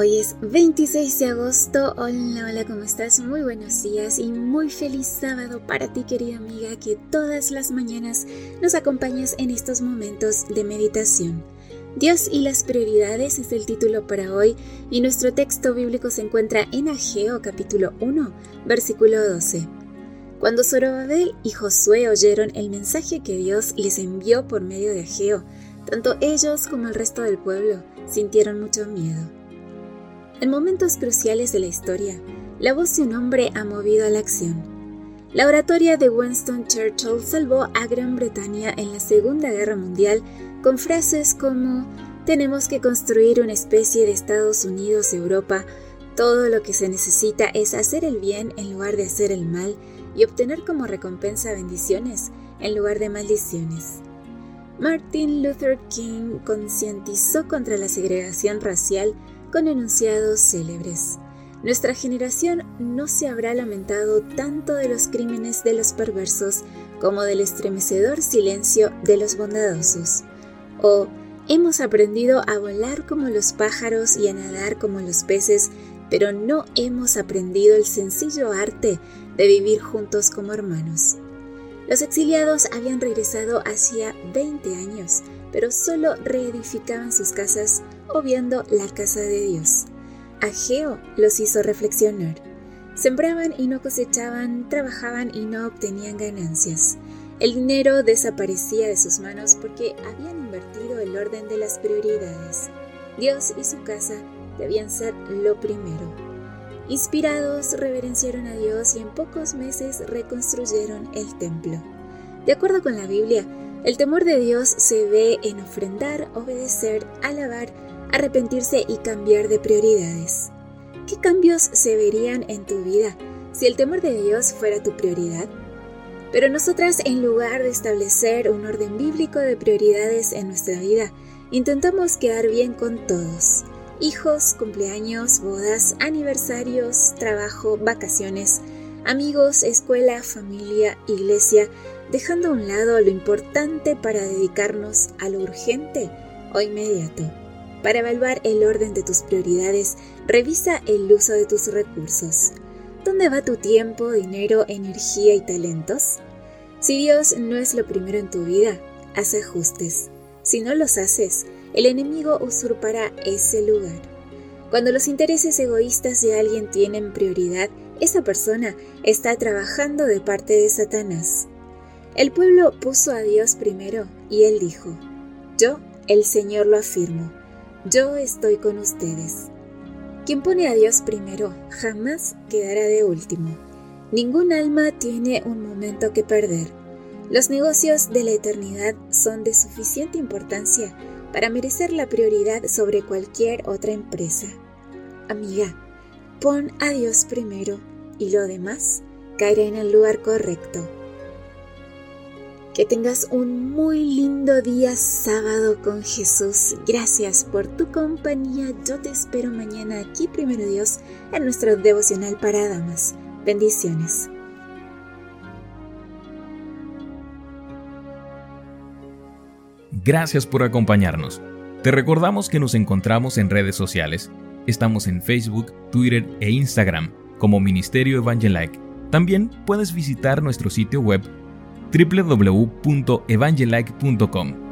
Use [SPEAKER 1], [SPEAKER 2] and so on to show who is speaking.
[SPEAKER 1] Hoy es 26 de agosto. Hola, hola, ¿cómo estás? Muy buenos días y muy feliz sábado para ti, querida amiga, que todas las mañanas nos acompañas en estos momentos de meditación. Dios y las prioridades es el título para hoy y nuestro texto bíblico se encuentra en Ageo capítulo 1, versículo 12. Cuando Zorobabel y Josué oyeron el mensaje que Dios les envió por medio de Ageo, tanto ellos como el resto del pueblo sintieron mucho miedo. En momentos cruciales de la historia, la voz de un hombre ha movido a la acción. La oratoria de Winston Churchill salvó a Gran Bretaña en la Segunda Guerra Mundial con frases como tenemos que construir una especie de Estados Unidos Europa, todo lo que se necesita es hacer el bien en lugar de hacer el mal y obtener como recompensa bendiciones en lugar de maldiciones. Martin Luther King concientizó contra la segregación racial con enunciados célebres. Nuestra generación no se habrá lamentado tanto de los crímenes de los perversos como del estremecedor silencio de los bondadosos. O hemos aprendido a volar como los pájaros y a nadar como los peces, pero no hemos aprendido el sencillo arte de vivir juntos como hermanos. Los exiliados habían regresado hacía 20 años, pero solo reedificaban sus casas obviando la casa de Dios. Ageo los hizo reflexionar. Sembraban y no cosechaban, trabajaban y no obtenían ganancias. El dinero desaparecía de sus manos porque habían invertido el orden de las prioridades. Dios y su casa debían ser lo primero. Inspirados, reverenciaron a Dios y en pocos meses reconstruyeron el templo. De acuerdo con la Biblia, el temor de Dios se ve en ofrendar, obedecer, alabar, arrepentirse y cambiar de prioridades. ¿Qué cambios se verían en tu vida si el temor de Dios fuera tu prioridad? Pero nosotras, en lugar de establecer un orden bíblico de prioridades en nuestra vida, intentamos quedar bien con todos. Hijos, cumpleaños, bodas, aniversarios, trabajo, vacaciones, amigos, escuela, familia, iglesia, dejando a un lado lo importante para dedicarnos a lo urgente o inmediato. Para evaluar el orden de tus prioridades, revisa el uso de tus recursos. ¿Dónde va tu tiempo, dinero, energía y talentos? Si Dios no es lo primero en tu vida, haz ajustes. Si no los haces, el enemigo usurpará ese lugar. Cuando los intereses egoístas de alguien tienen prioridad, esa persona está trabajando de parte de Satanás. El pueblo puso a Dios primero y él dijo, yo, el Señor lo afirmo, yo estoy con ustedes. Quien pone a Dios primero jamás quedará de último. Ningún alma tiene un momento que perder. Los negocios de la eternidad son de suficiente importancia para merecer la prioridad sobre cualquier otra empresa. Amiga, pon a Dios primero y lo demás caerá en el lugar correcto. Que tengas un muy lindo día sábado con Jesús. Gracias por tu compañía. Yo te espero mañana aquí, primero Dios, en nuestro devocional para damas. Bendiciones.
[SPEAKER 2] Gracias por acompañarnos. Te recordamos que nos encontramos en redes sociales. Estamos en Facebook, Twitter e Instagram como Ministerio Evangelike. También puedes visitar nuestro sitio web www.evangelike.com